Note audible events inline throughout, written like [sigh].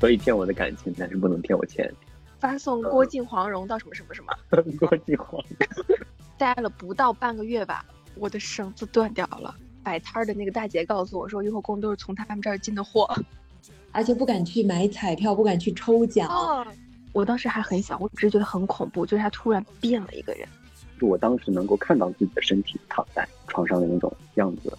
可以骗我的感情，但是不能骗我钱。发送郭靖黄蓉到什么什么什么，[laughs] 郭靖黄蓉，待了不到半个月吧，我的绳子断掉了。摆摊的那个大姐告诉我说，雍和宫都是从他们这儿进的货，[laughs] 而且不敢去买彩票，不敢去抽奖。我当时还很小，我只是觉得很恐怖，就是他突然变了一个人。就我当时能够看到自己的身体躺在床上的那种样子。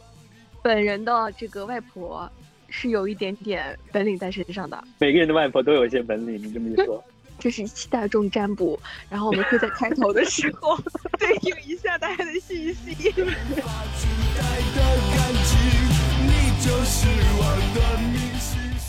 本人的这个外婆是有一点点本领在身上的。每个人的外婆都有一些本领，你这么一说。[laughs] 这是一期大众占卜，然后我们会在开头的时候 [laughs] 对应一下大家的信息。[laughs]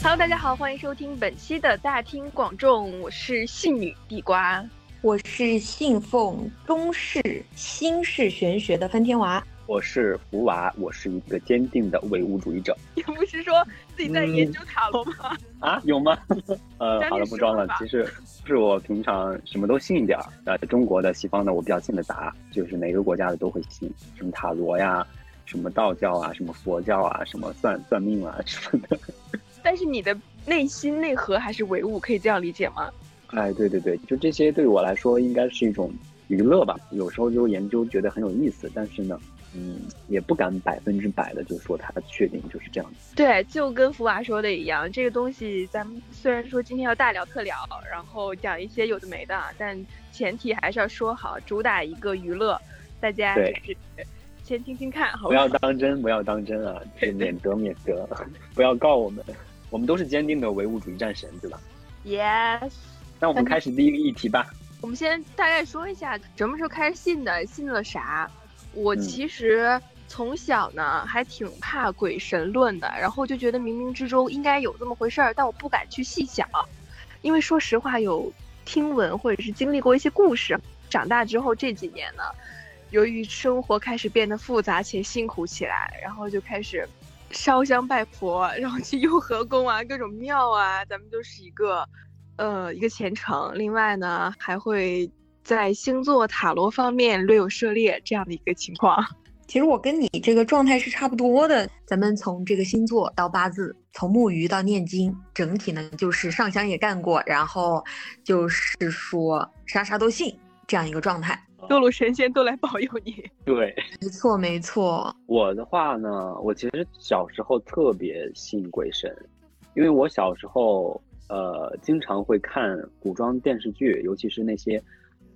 Hello，大家好，欢迎收听本期的大庭广众，我是信女地瓜，我是信奉中式、新式玄学的翻天娃。我是福娃，我是一个坚定的唯物主义者。你不是说自己在研究塔罗吗？啊，有吗？[laughs] 呃，好了，不装了。其实是我平常什么都信一点儿。呃，中国的、西方的，我比较信的杂，就是哪个国家的都会信，什么塔罗呀，什么道教啊，什么佛教啊，什么算算命啊什么的。[laughs] 但是你的内心内核还是唯物，可以这样理解吗？哎，对对对，就这些对我来说应该是一种娱乐吧。有时候就研究觉得很有意思，但是呢。嗯，也不敢百分之百的就说它确定就是这样子。对，就跟福娃说的一样，这个东西咱们虽然说今天要大聊特聊，然后讲一些有的没的，但前提还是要说好，主打一个娱乐，大家就是先听听看，好不要当真，不要当真啊，免得免得，[laughs] 不要告我们，我们都是坚定的唯物主义战神，对吧？Yes。那我们开始第一个议题吧。我们先大概说一下什么时候开始信的，信了啥。我其实从小呢还挺怕鬼神论的，然后就觉得冥冥之中应该有这么回事儿，但我不敢去细想，因为说实话有听闻或者是经历过一些故事。长大之后这几年呢，由于生活开始变得复杂且辛苦起来，然后就开始烧香拜佛，[laughs] 然后去雍和宫啊、各种庙啊，咱们就是一个呃一个虔诚。另外呢还会。在星座塔罗方面略有涉猎这样的一个情况，[laughs] 其实我跟你这个状态是差不多的。咱们从这个星座到八字，从木鱼到念经，整体呢就是上香也干过，然后就是说啥啥都信这样一个状态。各路神仙都来保佑你。[laughs] 对，没错没错。我的话呢，我其实小时候特别信鬼神，因为我小时候呃经常会看古装电视剧，尤其是那些。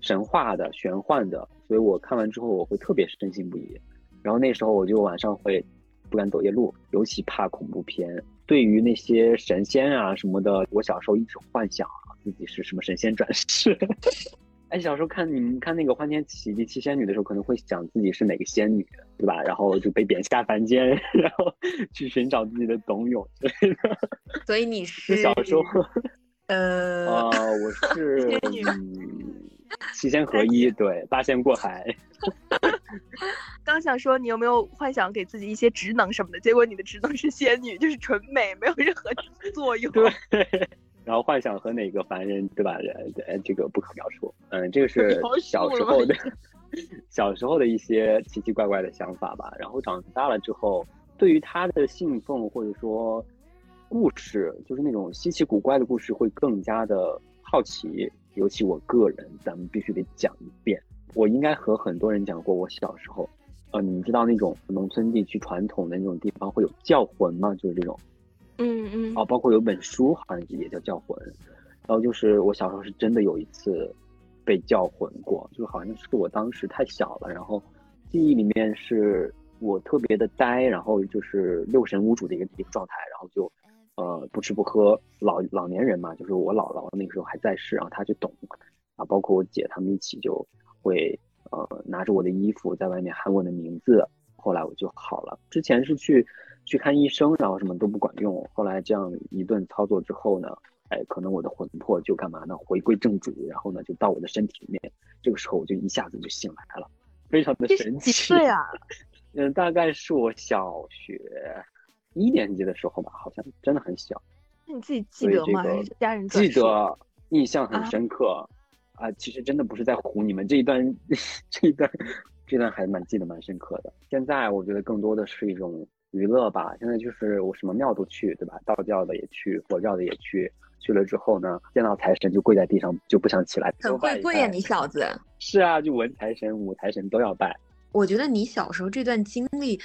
神话的、玄幻的，所以我看完之后我会特别深信不疑。然后那时候我就晚上会不敢走夜路，尤其怕恐怖片。对于那些神仙啊什么的，我小时候一直幻想自己是什么神仙转世。[laughs] 哎，小时候看你们看那个《欢天喜地七仙女》的时候，可能会想自己是哪个仙女，对吧？然后就被贬下凡间，[laughs] 然后去寻找自己的董永。所以你是 [laughs] 小时候，呃，啊，我是。七仙合一，对，八仙过海。[laughs] 刚想说你有没有幻想给自己一些职能什么的，结果你的职能是仙女，就是纯美，没有任何作用。对，[laughs] 然后幻想和哪个凡人，对吧？呃，这个不可描述。嗯，这个是小时候的，[laughs] 小时候的一些奇奇怪怪的想法吧。然后长大了之后，对于他的信奉或者说故事，就是那种稀奇古怪的故事，会更加的好奇。尤其我个人，咱们必须得讲一遍。我应该和很多人讲过，我小时候，呃，你们知道那种农村地区传统的那种地方会有叫魂吗？就是这种，嗯嗯。哦，包括有本书好像也叫叫魂。然后就是我小时候是真的有一次被叫魂过，就好像是我当时太小了，然后记忆里面是我特别的呆，然后就是六神无主的一个一个状态，然后就。呃，不吃不喝，老老年人嘛，就是我姥姥那个时候还在世，然后她就懂，啊，包括我姐他们一起就会呃拿着我的衣服在外面喊我的名字，后来我就好了。之前是去去看医生，然后什么都不管用，后来这样一顿操作之后呢，哎，可能我的魂魄就干嘛呢？回归正主，然后呢就到我的身体里面，这个时候我就一下子就醒来了，非常的神奇。几岁啊？[laughs] 嗯，大概是我小学。一年级的时候吧，好像真的很小。那你自己记得吗？还是家人记得？印象很深刻啊！其实真的不是在唬你们，这一段 [laughs] 这一段这段还蛮记得蛮深刻的。现在我觉得更多的是一种娱乐吧。现在就是我什么庙都去，对吧？道教的也去，佛教的也去，去了之后呢，见到财神就跪在地上就不想起来，很会跪呀，你小子。是啊，就文财神、武财神都要拜。我觉得你小时候这段经历。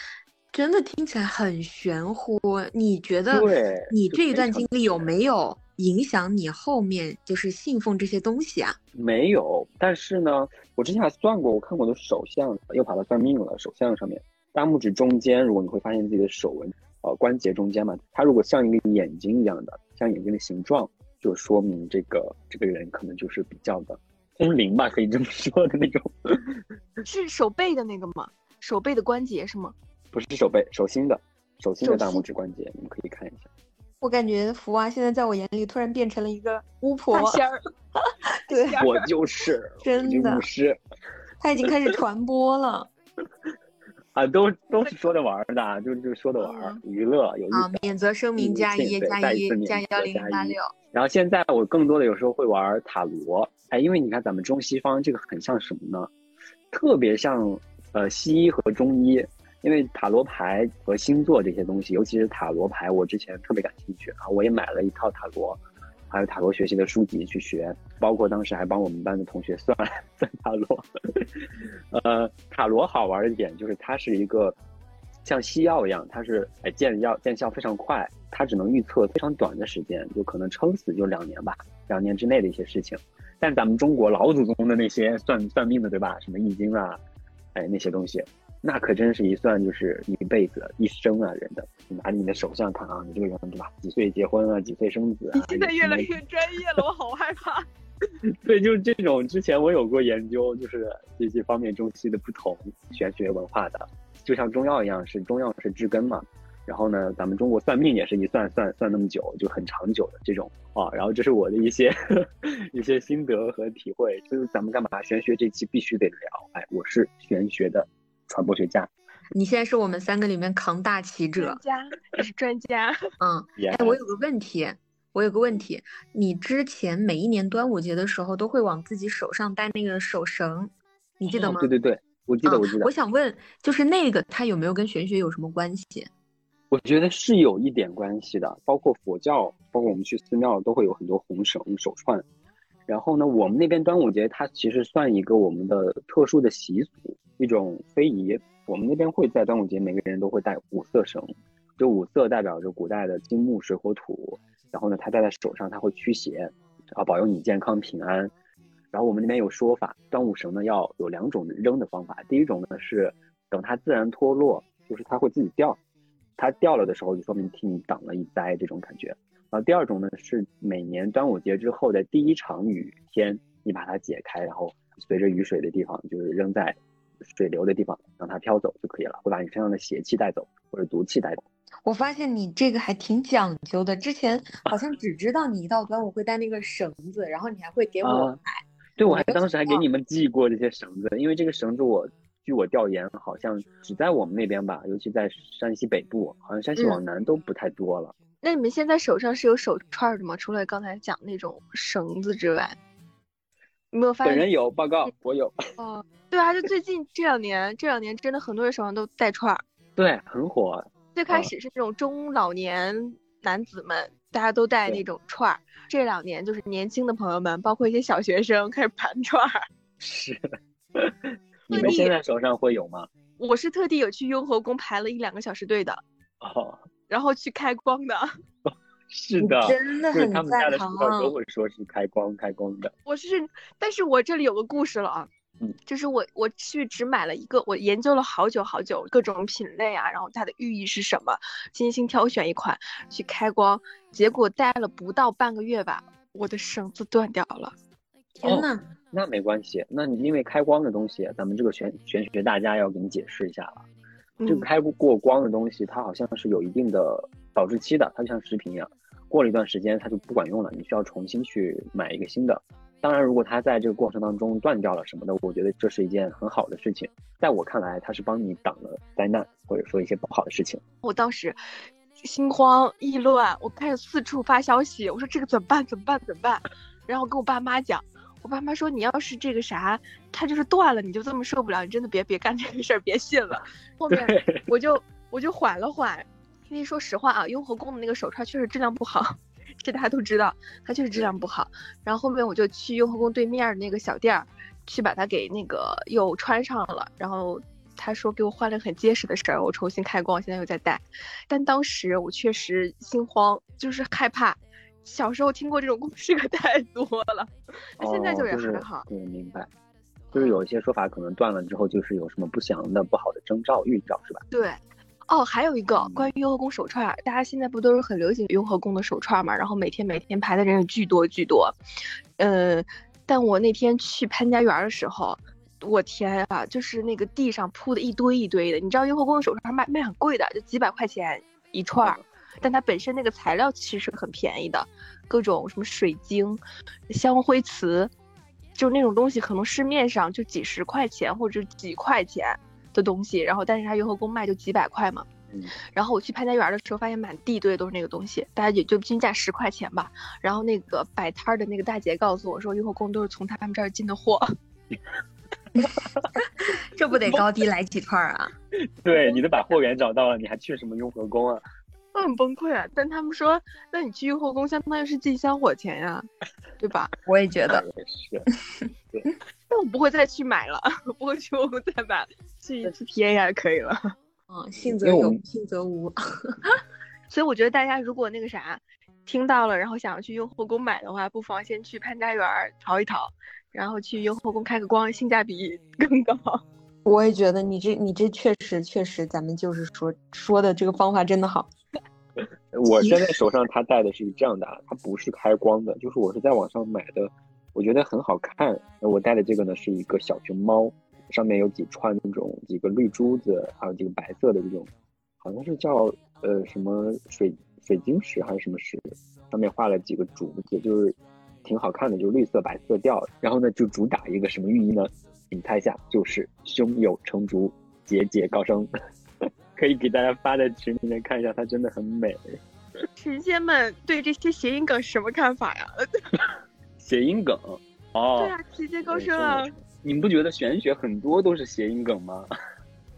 真的听起来很玄乎，你觉得你这一段经历有没有影响你后面就是信奉这些东西啊？没有，但是呢，我之前还算过，我看我的手相，又把它算命了。手相上面，大拇指中间，如果你会发现自己的手纹，呃，关节中间嘛，它如果像一个眼睛一样的，像眼睛的形状，就说明这个这个人可能就是比较的通灵吧，可以这么说的那种。[laughs] 是手背的那个吗？手背的关节是吗？不是手背，手心的，手心的大拇指关节，你们可以看一下。我感觉福娃现在在我眼里突然变成了一个巫婆仙儿 [laughs] [laughs] 对，我就是真的，是，他已经开始传播了。[laughs] 啊，都都是说着玩的，就就说着玩，娱乐有意思。啊，免责声明加一加一加幺零八六。然后现在我更多的有时候会玩塔罗，哎，因为你看咱们中西方这个很像什么呢？特别像呃西医和中医。因为塔罗牌和星座这些东西，尤其是塔罗牌，我之前特别感兴趣啊，我也买了一套塔罗，还有塔罗学习的书籍去学，包括当时还帮我们班的同学算算塔罗。[laughs] 呃，塔罗好玩的点就是它是一个像西药一样，它是哎见药见效非常快，它只能预测非常短的时间，就可能撑死就两年吧，两年之内的一些事情。但咱们中国老祖宗的那些算算命的，对吧？什么易经啊，哎那些东西。那可真是一算就是一辈子、一生啊！人的，你拿着你的手相看啊，你这个人对吧？几岁结婚啊？几岁生子？你现在越来越专业了，我好害怕。[laughs] 对，就是这种。之前我有过研究，就是这些方面中西的不同玄学文化的，就像中药一样，是中药是治根嘛。然后呢，咱们中国算命也是一算算算那么久，就很长久的这种啊。然后这是我的一些 [laughs] 一些心得和体会。就是咱们干嘛？玄学这期必须得聊。哎，我是玄学的。传播学家，你现在是我们三个里面扛大旗者，专家，你是专家。[laughs] 嗯，哎，我有个问题，我有个问题，你之前每一年端午节的时候都会往自己手上戴那个手绳，你记得吗？对对对，我记得，我记得。我想问，就是那个它有没有跟玄学有什么关系？我觉得是有一点关系的，包括佛教，包括我们去寺庙都会有很多红绳手串。然后呢，我们那边端午节它其实算一个我们的特殊的习俗。一种非遗，我们那边会在端午节，每个人都会带五色绳，就五色代表着古代的金木水火土。然后呢，他戴在手上，他会驱邪，啊，保佑你健康平安。然后我们那边有说法，端午绳呢要有两种扔的方法，第一种呢是等它自然脱落，就是它会自己掉，它掉了的时候就说明替你挡了一灾这种感觉。然后第二种呢是每年端午节之后的第一场雨天，你把它解开，然后随着雨水的地方就是扔在。水流的地方让它飘走就可以了，会把你身上的邪气带走或者毒气带走。我发现你这个还挺讲究的，之前好像只知道你一到端午会带那个绳子，然后你还会给我买。对，我还当时还给你们寄过这些绳子，因为这个绳子我据我调研，好像只在我们那边吧，尤其在山西北部，好像山西往南都不太多了。那你们现在手上是有手串的吗？除了刚才讲那种绳子之外？没有发现本人有报告，我有。哦，对啊，就最近这两年，这两年真的很多人手上都戴串儿，对，很火。最开始是那种中老年男子们，大家都戴那种串儿。这两年就是年轻的朋友们，包括一些小学生开始盘串儿。[laughs] 是。你们现在手上会有吗？我是特地有去雍和宫排了一两个小时队的。哦。然后去开光的。[laughs] 是的，真的很在行啊！都会说是开光开光的。我是，但是我这里有个故事了啊，嗯，就是我我去只买了一个，我研究了好久好久各种品类啊，然后它的寓意是什么，精心挑选一款去开光，结果戴了不到半个月吧，我的绳子断掉了。天呐，那没关系，那你因为开光的东西，咱们这个玄玄学大家要给你解释一下了。这个开过光的东西，它好像是有一定的保质期的，它就像食品一样。过了一段时间，它就不管用了，你需要重新去买一个新的。当然，如果它在这个过程当中断掉了什么的，我觉得这是一件很好的事情。在我看来，它是帮你挡了灾难，或者说一些不好的事情。我当时心慌意乱，我开始四处发消息，我说这个怎么办？怎么办？怎么办？然后跟我爸妈讲，我爸妈说你要是这个啥，它就是断了，你就这么受不了，你真的别别干这个事儿，别信了。后面我就我就缓了缓。因为说实话啊，雍和宫的那个手串确实质量不好，这大家都知道，它确实质量不好。然后后面我就去雍和宫对面那个小店儿，去把它给那个又穿上了。然后他说给我换了很结实的绳儿，我重新开光，现在又在戴。但当时我确实心慌，就是害怕。小时候听过这种故事可太多了，现在就也还好。对，明白。就是有一些说法可能断了之后，就是有什么不祥的、不好的征兆、预兆，是吧？对。哦，还有一个关于雍和宫手串，大家现在不都是很流行雍和宫的手串嘛？然后每天每天排的人也巨多巨多。嗯，但我那天去潘家园的时候，我天啊，就是那个地上铺的一堆一堆的。你知道雍和宫的手串卖卖很贵的，就几百块钱一串，但它本身那个材料其实很便宜的，各种什么水晶、香灰瓷，就那种东西可能市面上就几十块钱或者几块钱。的东西，然后但是它雍和宫卖就几百块嘛，嗯，然后我去潘家园的时候，发现满地堆都是那个东西，大家也就均价十块钱吧。然后那个摆摊的那个大姐告诉我说，雍和宫都是从他们这儿进的货，[laughs] 这不得高低来几串啊？对，你都把货源找到了，你还去什么雍和宫啊？我很崩溃啊！但他们说，那你去雍和宫相当于是进香火钱呀，对吧？我也觉得是，对。[laughs] 但我不会再去买了，不会去我再买，去一次体验一下就可以了。[laughs] 嗯，信则有，不信则无。[laughs] 所以我觉得大家如果那个啥，听到了，然后想要去雍和宫买的话，不妨先去潘家园淘一淘，然后去雍和宫开个光，性价比更高。我也觉得你这你这确实确实，咱们就是说说的这个方法真的好。我现在手上它戴的是这样的，它不是开光的，就是我是在网上买的。我觉得很好看。我戴的这个呢是一个小熊猫，上面有几串那种几个绿珠子，还有几个白色的这种，好像是叫呃什么水水晶石还是什么石，上面画了几个竹子，就是挺好看的，就是绿色白色调。然后呢就主打一个什么寓意呢？你猜一下，就是胸有成竹，节节高升。可以给大家发在群里面看一下，它真的很美。神仙们对这些谐音梗什么看法呀？谐音梗，哦，对啊，节节高升啊！你们不觉得玄学很多都是谐音梗吗？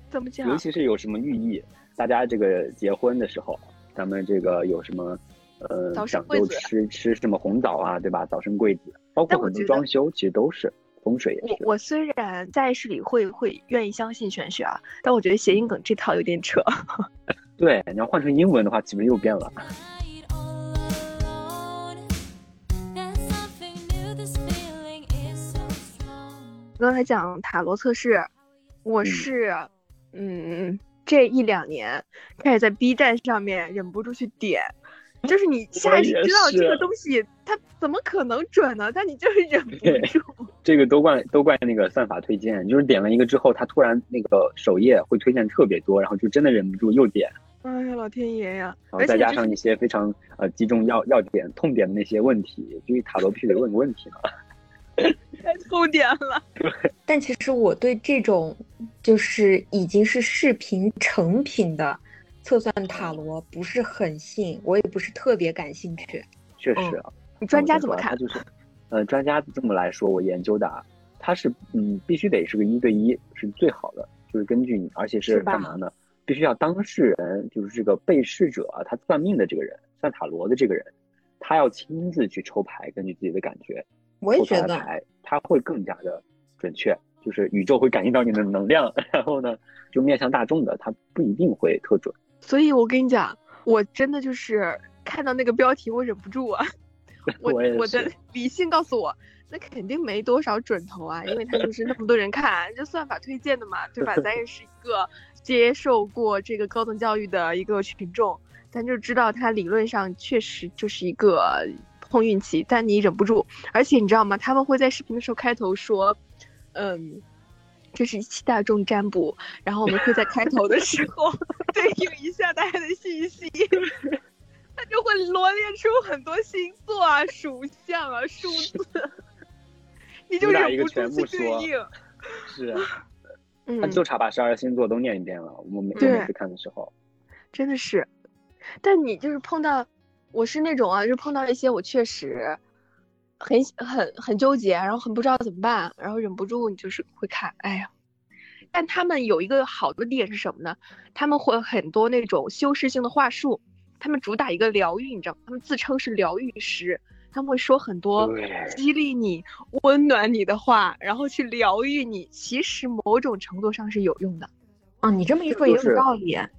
怎么讲？尤其是有什么寓意，大家这个结婚的时候，咱们这个有什么，呃，讲究吃吃什么红枣啊，对吧？早生贵子，包括很多装修，其实都是风水也是。我我虽然在意识里会会愿意相信玄学啊，但我觉得谐音梗这套有点扯。[laughs] 对，你要换成英文的话，岂不是又变了？[laughs] 刚才讲塔罗测试，我是，嗯，这一两年开始在 B 站上面忍不住去点，就是你下意识知道这个东西它怎么可能准呢？但你就是忍不住。这个都怪都怪那个算法推荐，就是点了一个之后，它突然那个首页会推荐特别多，然后就真的忍不住又点。哎呀，老天爷呀！然后再加上一些非常呃击中要要点痛点的那些问题，就塔罗必须得问个问题嘛。[laughs] 太痛点了，[laughs] 但其实我对这种就是已经是视频成品的测算塔罗不是很信，我也不是特别感兴趣。确实啊，你专家怎么看？就是，呃，专家这么来说，我研究的啊，他是嗯，必须得是个一对一是最好的，就是根据你，而且是干嘛呢？必须要当事人，就是这个被试者，他算命的这个人，算塔罗的这个人，他要亲自去抽牌，根据自己的感觉。我也觉得，他会更加的准确，就是宇宙会感应到你的能量，[laughs] 然后呢，就面向大众的，他不一定会特准。所以我跟你讲，我真的就是看到那个标题，我忍不住啊，[laughs] 我我的 [laughs] 理性告诉我，那肯定没多少准头啊，因为他就是那么多人看，这算法推荐的嘛，对吧？[laughs] 咱也是一个接受过这个高等教育的一个群众，咱就知道他理论上确实就是一个。碰运气，但你忍不住，而且你知道吗？他们会在视频的时候开头说：“嗯，这是一期大众占卜。”然后我们会在开头的时候对应一下大家的信息，他就会罗列出很多星座啊、[laughs] 属相啊、数字，你就忍不住去对应。是，[laughs] 他就差把十二星座都念一遍了。我们每每次看的时候，真的是，但你就是碰到。我是那种啊，就碰到一些我确实很很很纠结，然后很不知道怎么办，然后忍不住你就是会看，哎呀，但他们有一个好的点是什么呢？他们会很多那种修饰性的话术，他们主打一个疗愈，你知道吗？他们自称是疗愈师，他们会说很多激励你、温暖你的话，然后去疗愈你。其实某种程度上是有用的。啊，你这么一说也有道理。啊，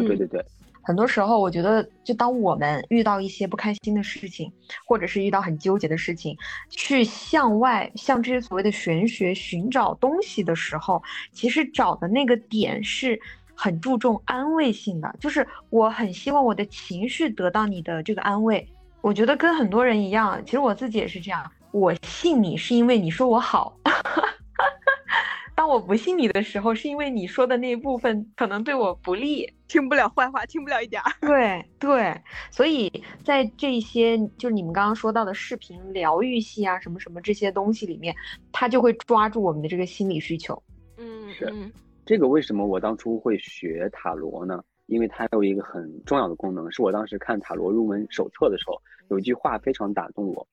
对对对。很多时候，我觉得，就当我们遇到一些不开心的事情，或者是遇到很纠结的事情，去向外向这些所谓的玄学寻找东西的时候，其实找的那个点是很注重安慰性的，就是我很希望我的情绪得到你的这个安慰。我觉得跟很多人一样，其实我自己也是这样，我信你是因为你说我好。[laughs] 当我不信你的时候，是因为你说的那一部分可能对我不利，听不了坏话，听不了一点儿。[laughs] 对对，所以在这些就是你们刚刚说到的视频疗愈系啊，什么什么这些东西里面，他就会抓住我们的这个心理需求。嗯，是这个为什么我当初会学塔罗呢？因为它有一个很重要的功能，是我当时看塔罗入门手册的时候，有一句话非常打动我。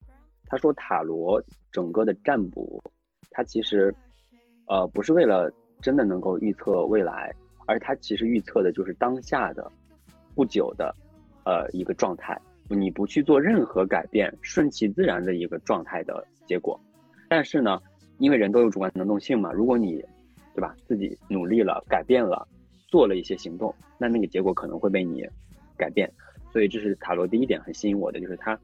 他说塔罗整个的占卜，它其实。呃，不是为了真的能够预测未来，而它其实预测的就是当下的不久的呃一个状态，你不去做任何改变，顺其自然的一个状态的结果。但是呢，因为人都有主观能动性嘛，如果你对吧自己努力了，改变了，做了一些行动，那那个结果可能会被你改变。所以这是塔罗第一点很吸引我的，就是它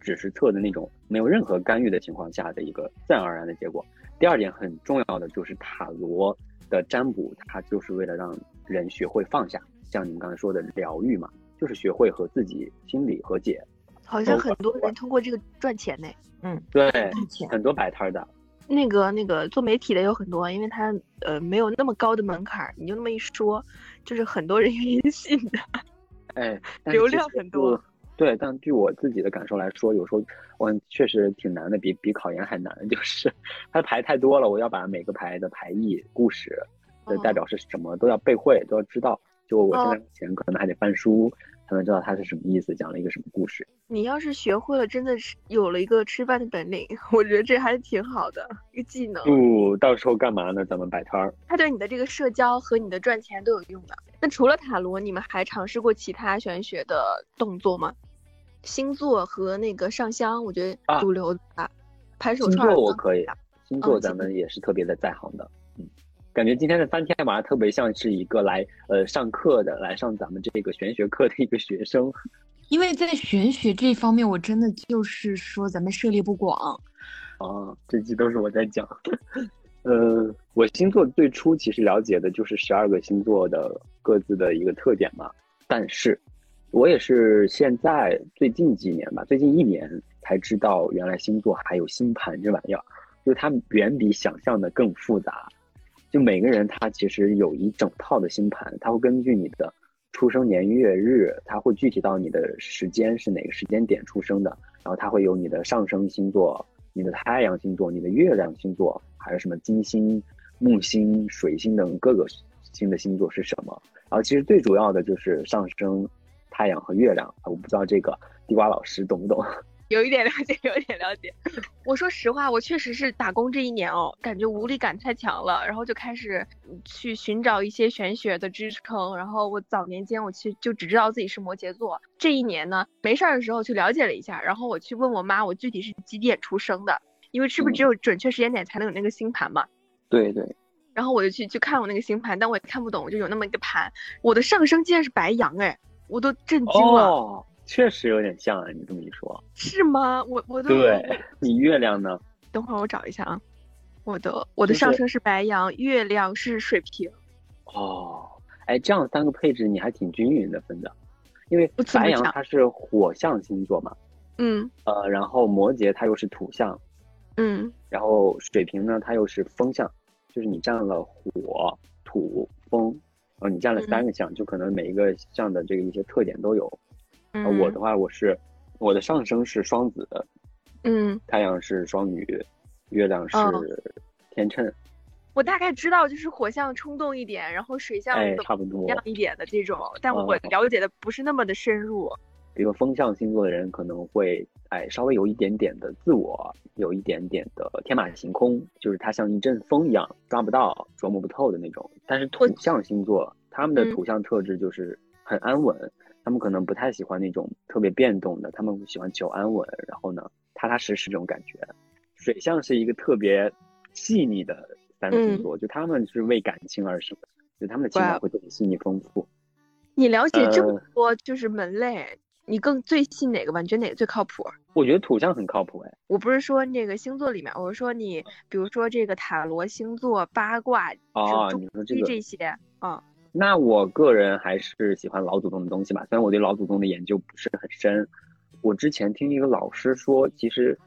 只是测的那种没有任何干预的情况下的一个自然而然的结果。第二点很重要的就是塔罗的占卜，它就是为了让人学会放下，像你们刚才说的疗愈嘛，就是学会和自己心理和解。好像很多人通过这个赚钱呢。嗯，对，很多摆摊的。那个那个做媒体的有很多，因为他呃没有那么高的门槛，你就那么一说，就是很多人 [laughs] 愿意信的。哎，[laughs] 流量很多。对，但据我自己的感受来说，有时候我确实挺难的，比比考研还难。[laughs] 就是它牌太多了，我要把每个牌的牌意、故事的代表是什么都要背会，都要知道。就我现在目前可能还得翻书才能知道它是什么意思，讲了一个什么故事。你要是学会了，真的是有了一个吃饭的本领，[laughs] 我觉得这还是挺好的一个技能。不，到时候干嘛呢？咱们摆摊儿。它对你的这个社交和你的赚钱都有用的。那除了塔罗，你们还尝试过其他玄学的动作吗？星座和那个上香，我觉得主流啊，拍手串。星座我可以，星座咱们也是特别的在行的。嗯，感觉今天的三天晚上特别像是一个来呃上课的，来上咱们这个玄学课的一个学生。[laughs] 因为在玄学这方面，我真的就是说咱们涉猎不广。啊，[laughs] 这期都是我在讲。[laughs] 呃，我星座最初其实了解的就是十二个星座的各自的一个特点嘛，但是。我也是现在最近几年吧，最近一年才知道，原来星座还有星盘这玩意儿，就它远比想象的更复杂。就每个人他其实有一整套的星盘，他会根据你的出生年月日，他会具体到你的时间是哪个时间点出生的，然后他会有你的上升星座、你的太阳星座、你的月亮星座，还有什么金星、木星、水星等各个星的星座是什么。然后其实最主要的就是上升。太阳和月亮，我不知道这个地瓜老师懂不懂？有一点了解，有一点了解。我说实话，我确实是打工这一年哦，感觉无力感太强了，然后就开始去寻找一些玄学的支撑。然后我早年间我去就只知道自己是摩羯座，这一年呢没事儿的时候去了解了一下，然后我去问我妈，我具体是几点出生的？因为是不是只有准确时间点才能有那个星盘嘛？对对。然后我就去去看我那个星盘，但我也看不懂，我就有那么一个盘，我的上升竟然是白羊哎。我都震惊了，哦，确实有点像啊！你这么一说，是吗？我我都对 [laughs] 你月亮呢？等会儿我找一下啊，我的我的上升是白羊，月亮是水瓶。哦，哎，这样三个配置你还挺均匀的分的，因为白羊它是火象星座嘛，嗯，呃，然后摩羯它又是土象，嗯，然后水瓶呢它又是风象，就是你占了火、土、风。哦，你占了三个象，就可能每一个象的这个一些特点都有。嗯，我的话，我是我的上升是双子，嗯，太阳是双鱼，月亮是天秤。我大概知道，就是火象冲动一点，然后水象差不多亮一点的这种，但我了解的不是那么的深入。比如风象星座的人可能会哎稍微有一点点的自我，有一点点的天马行空，就是他像一阵风一样抓不到、琢磨不透的那种。但是土象星座他们的土象特质就是很安稳，他们可能不太喜欢那种特别变动的，他们喜欢求安稳，然后呢，踏踏实实这种感觉。水象是一个特别细腻的三个星座，就他们是为感情而生的，就他们的情感会特别细腻丰富。你了解这么多就是门类，你更最信哪个吧？你觉得哪个最靠谱？我觉得土象很靠谱哎。我不是说那个星座里面，我是说你，比如说这个塔罗星座、八卦啊，你说这个这些啊。那我个人还是喜欢老祖宗的东西吧，虽然我对老祖宗的研究不是很深。我之前听一个老师说，其实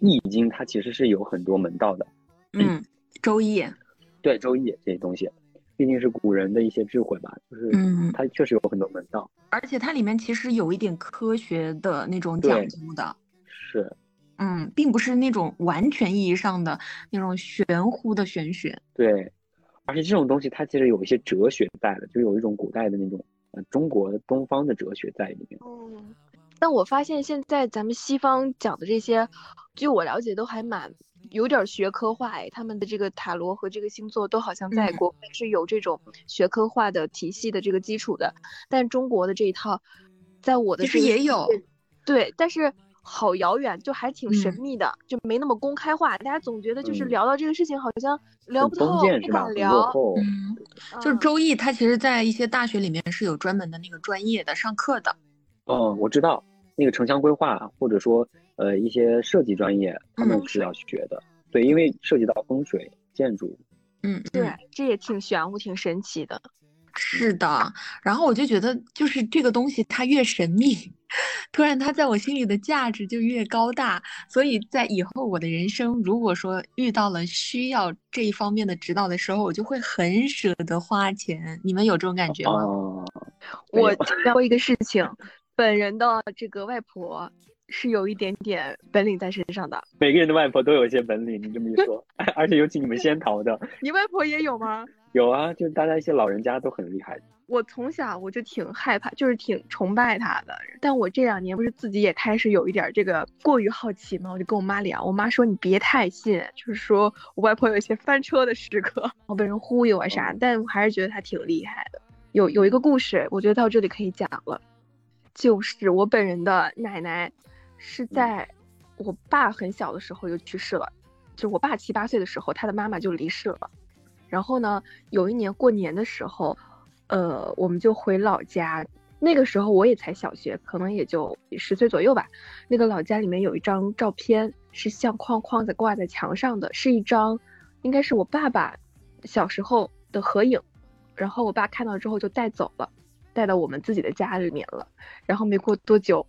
《易经》它其实是有很多门道的。嗯，《周易》对，《周易》这些东西，毕竟是古人的一些智慧吧，就是嗯，它确实有很多门道。而且它里面其实有一点科学的那种讲究的。是。嗯，并不是那种完全意义上的那种玄乎的玄学。对。而且这种东西它其实有一些哲学在的，就有一种古代的那种呃中国东方的哲学在里面。嗯，但我发现现在咱们西方讲的这些，据我了解都还蛮有点学科化哎，他们的这个塔罗和这个星座都好像在国外是有这种学科化的体系的这个基础的，但中国的这一套，在我的其实也有，对，但是。好遥远，就还挺神秘的，就没那么公开化。大家总觉得就是聊到这个事情，好像聊不透，不敢聊。嗯，就是周易，它其实，在一些大学里面是有专门的那个专业的上课的。哦，我知道，那个城乡规划，或者说呃一些设计专业，他们是要学的。对，因为涉及到风水、建筑。嗯，对，这也挺玄乎、挺神奇的。是的，然后我就觉得，就是这个东西它越神秘，突然它在我心里的价值就越高大。所以在以后我的人生，如果说遇到了需要这一方面的指导的时候，我就会很舍得花钱。你们有这种感觉吗？我讲过一个事情，本人的这个外婆是有一点点本领在身上的。每个人的外婆都有一些本领，你这么一说，[laughs] 而且尤其你们仙桃的，你外婆也有吗？有啊，就是大家一些老人家都很厉害。我从小我就挺害怕，就是挺崇拜他的。但我这两年不是自己也开始有一点这个过于好奇嘛，我就跟我妈聊，我妈说你别太信，就是说我外婆有一些翻车的时刻，我被人忽悠啊啥。但我还是觉得他挺厉害的。有有一个故事，我觉得到这里可以讲了，就是我本人的奶奶是在我爸很小的时候就去世了，就我爸七八岁的时候，他的妈妈就离世了。然后呢，有一年过年的时候，呃，我们就回老家。那个时候我也才小学，可能也就十岁左右吧。那个老家里面有一张照片，是相框框在挂在墙上的，是一张，应该是我爸爸小时候的合影。然后我爸看到之后就带走了，带到我们自己的家里面了。然后没过多久，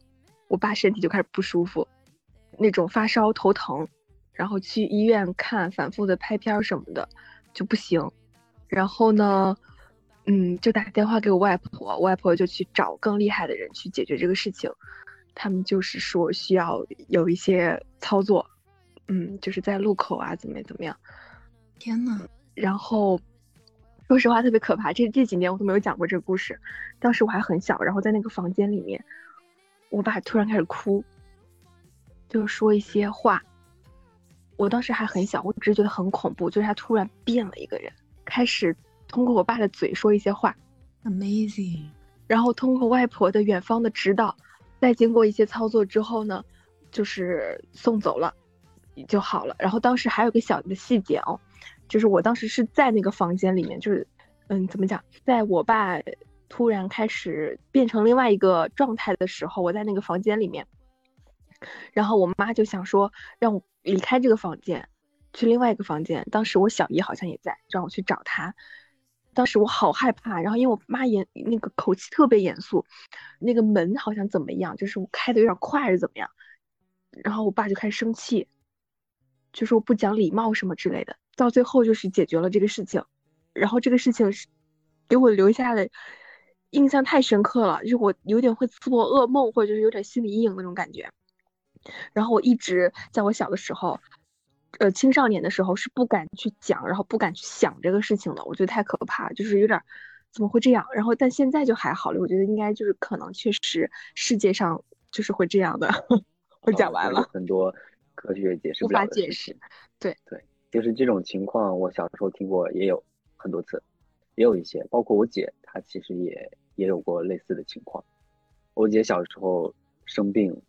我爸身体就开始不舒服，那种发烧头疼，然后去医院看，反复的拍片什么的。就不行，然后呢，嗯，就打电话给我外婆，我外婆就去找更厉害的人去解决这个事情。他们就是说需要有一些操作，嗯，就是在路口啊，怎么怎么样。天呐，然后说实话特别可怕，这这几年我都没有讲过这个故事。当时我还很小，然后在那个房间里面，我爸突然开始哭，就说一些话。我当时还很小，我只是觉得很恐怖，就是他突然变了一个人，开始通过我爸的嘴说一些话，amazing，然后通过外婆的远方的指导，再经过一些操作之后呢，就是送走了，就好了。然后当时还有个小的细节哦，就是我当时是在那个房间里面，就是嗯，怎么讲，在我爸突然开始变成另外一个状态的时候，我在那个房间里面。然后我妈就想说让我离开这个房间，去另外一个房间。当时我小姨好像也在，让我去找她。当时我好害怕，然后因为我妈严那个口气特别严肃，那个门好像怎么样，就是我开的有点快还是怎么样。然后我爸就开始生气，就说不讲礼貌什么之类的。到最后就是解决了这个事情，然后这个事情是给我留下的印象太深刻了，就是我有点会做噩梦，或者就是有点心理阴影那种感觉。然后我一直在我小的时候，呃，青少年的时候是不敢去讲，然后不敢去想这个事情的。我觉得太可怕，就是有点怎么会这样？然后但现在就还好了。我觉得应该就是可能确实世界上就是会这样的。[laughs] 我讲完了。很多科学解释无法解释。对对，就是这种情况，我小时候听过也有很多次，也有一些，包括我姐她其实也也有过类似的情况。我姐小时候生病，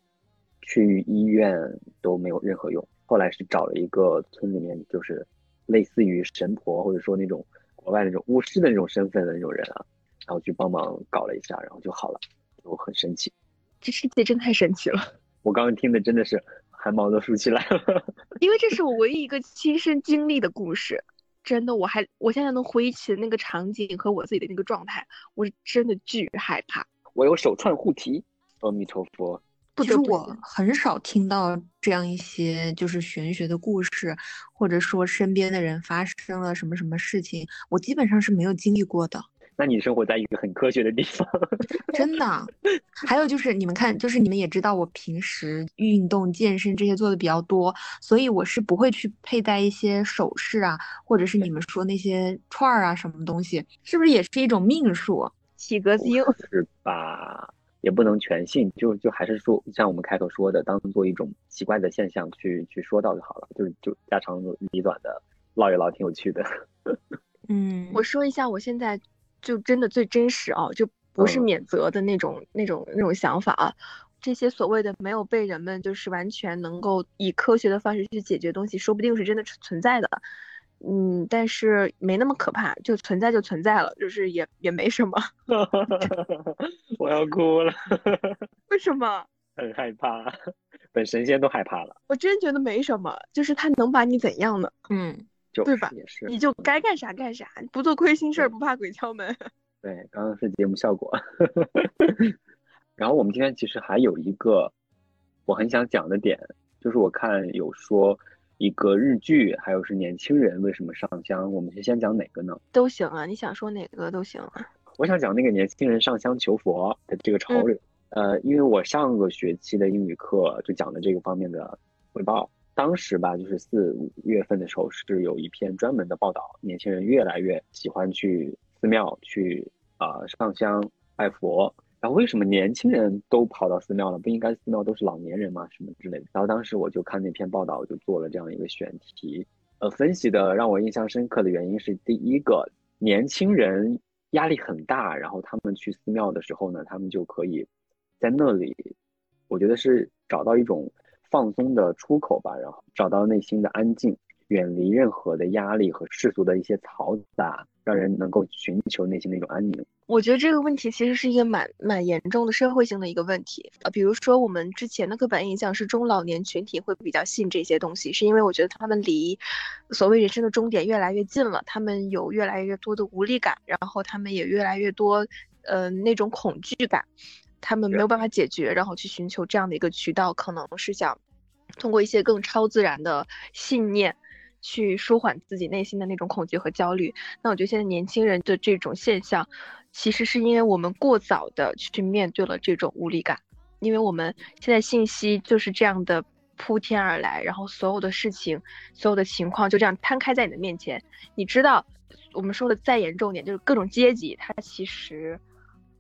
去医院都没有任何用。后来是找了一个村里面，就是类似于神婆或者说那种国外那种巫师的那种身份的那种人啊，然后去帮忙搞了一下，然后就好了，就很神奇。这世界真太神奇了！[laughs] 我刚刚听的真的是汗毛都竖起来了，[laughs] 因为这是我唯一一个亲身经历的故事。真的，我还我现在能回忆起那个场景和我自己的那个状态，我是真的巨害怕。我有手串护体，阿弥陀佛。其实我很少听到这样一些就是玄学的故事，或者说身边的人发生了什么什么事情，我基本上是没有经历过的。那你生活在一个很科学的地方，真的。还有就是你们看，就是你们也知道，我平时运动、健身这些做的比较多，所以我是不会去佩戴一些首饰啊，或者是你们说那些串儿啊什么东西，是不是也是一种命数？喜格星是吧？也不能全信，就就还是说，像我们开头说的，当做一种奇怪的现象去去说到就好了，就是就家长里短的唠一唠，挺有趣的。[laughs] 嗯，我说一下我现在。就真的最真实啊，就不是免责的那种、那种、那种想法啊。这些所谓的没有被人们就是完全能够以科学的方式去解决东西，说不定是真的存在的。嗯，但是没那么可怕，就存在就存在了，就是也也没什么。[laughs] 我要哭了。[laughs] 为什么？很害怕，本神仙都害怕了。我真觉得没什么，就是他能把你怎样呢？嗯。就对吧？也是，你就该干啥干啥，不做亏心事儿，不怕鬼敲门。[laughs] 对，刚刚是节目效果。然后我们今天其实还有一个我很想讲的点，就是我看有说一个日剧，还有是年轻人为什么上香。我们先先讲哪个呢？都行啊，你想说哪个都行啊。我想讲那个年轻人上香求佛的这个潮流。呃，因为我上个学期的英语课就讲了这个方面的汇报。当时吧，就是四五月份的时候，是有一篇专门的报道，年轻人越来越喜欢去寺庙去啊上香拜佛。然后为什么年轻人都跑到寺庙了？不应该寺庙都是老年人吗？什么之类的。然后当时我就看那篇报道，我就做了这样一个选题。呃，分析的让我印象深刻的原因是，第一个，年轻人压力很大，然后他们去寺庙的时候呢，他们就可以在那里，我觉得是找到一种。放松的出口吧，然后找到内心的安静，远离任何的压力和世俗的一些嘈杂，让人能够寻求内心的一种安宁。我觉得这个问题其实是一个蛮蛮严重的社会性的一个问题啊。比如说，我们之前的刻板印象是中老年群体会比较信这些东西，是因为我觉得他们离所谓人生的终点越来越近了，他们有越来越多的无力感，然后他们也越来越多呃那种恐惧感。他们没有办法解决，然后去寻求这样的一个渠道，可能是想通过一些更超自然的信念去舒缓自己内心的那种恐惧和焦虑。那我觉得现在年轻人的这种现象，其实是因为我们过早的去面对了这种无力感，因为我们现在信息就是这样的铺天而来，然后所有的事情、所有的情况就这样摊开在你的面前。你知道，我们说的再严重点，就是各种阶级，它其实。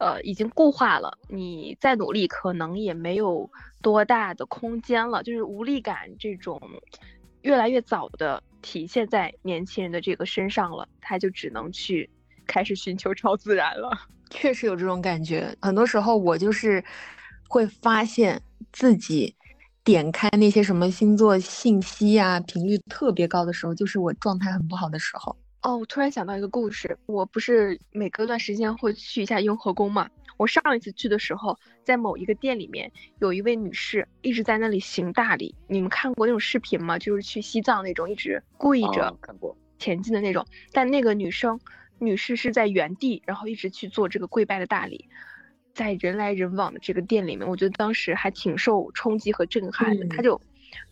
呃，已经固化了，你再努力可能也没有多大的空间了。就是无力感这种，越来越早的体现在年轻人的这个身上了，他就只能去开始寻求超自然了。[laughs] 确实有这种感觉，很多时候我就是会发现自己点开那些什么星座信息啊，频率特别高的时候，就是我状态很不好的时候。哦，我突然想到一个故事。我不是每隔段时间会去一下雍和宫嘛？我上一次去的时候，在某一个店里面，有一位女士一直在那里行大礼。你们看过那种视频吗？就是去西藏那种一直跪着看过前进的那种。但那个女生女士是在原地，然后一直去做这个跪拜的大礼，在人来人往的这个店里面，我觉得当时还挺受冲击和震撼的。她就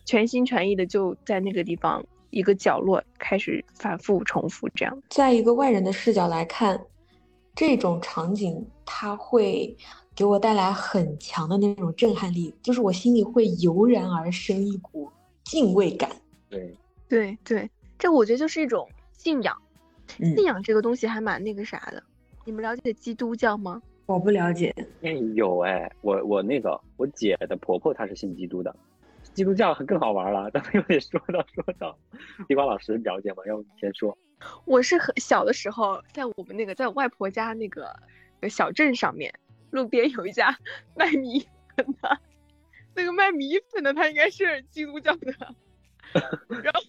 全心全意的就在那个地方。一个角落开始反复重复，这样，在一个外人的视角来看，这种场景它会给我带来很强的那种震撼力，就是我心里会油然而生一股敬畏感。对，对，对，这我觉得就是一种信仰。信仰这个东西还蛮那个啥的。你们了解基督教吗？我不了解。哎，有哎，我我那个我姐的婆婆她是信基督的。基督教更好玩了，咱们又得说到说到，[laughs] 地瓜老师了解吗？要不你先说。我是很小的时候，在我们那个在我外婆家那个小镇上面，路边有一家卖米粉的，[laughs] 那个卖米粉的他应该是基督教的，[laughs] 然后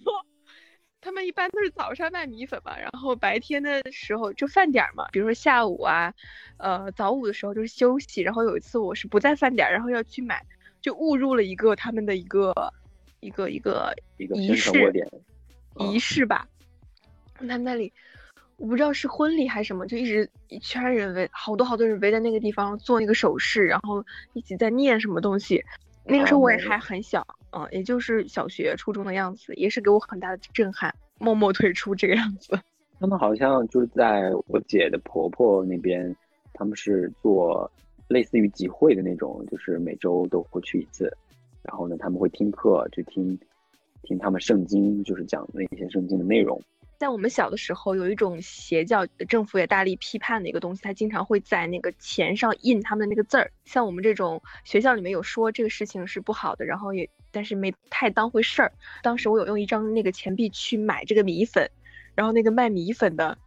他们一般都是早上卖米粉嘛，然后白天的时候就饭点嘛，比如说下午啊，呃早午的时候就是休息。然后有一次我是不在饭点，然后要去买，就误入了一个他们的一个一个一个一个仪式仪式吧，他们那里。我不知道是婚礼还是什么，就一直一圈人围，好多好多人围在那个地方做那个手势，然后一起在念什么东西。那个时候我也还很小，嗯，也就是小学、初中的样子，也是给我很大的震撼，默默退出这个样子。他们好像就是在我姐的婆婆那边，他们是做类似于集会的那种，就是每周都会去一次，然后呢，他们会听课，就听听他们圣经，就是讲那些圣经的内容。在我们小的时候，有一种邪教，政府也大力批判的一个东西，他经常会在那个钱上印他们的那个字儿。像我们这种学校里面有说这个事情是不好的，然后也但是没太当回事儿。当时我有用一张那个钱币去买这个米粉，然后那个卖米粉的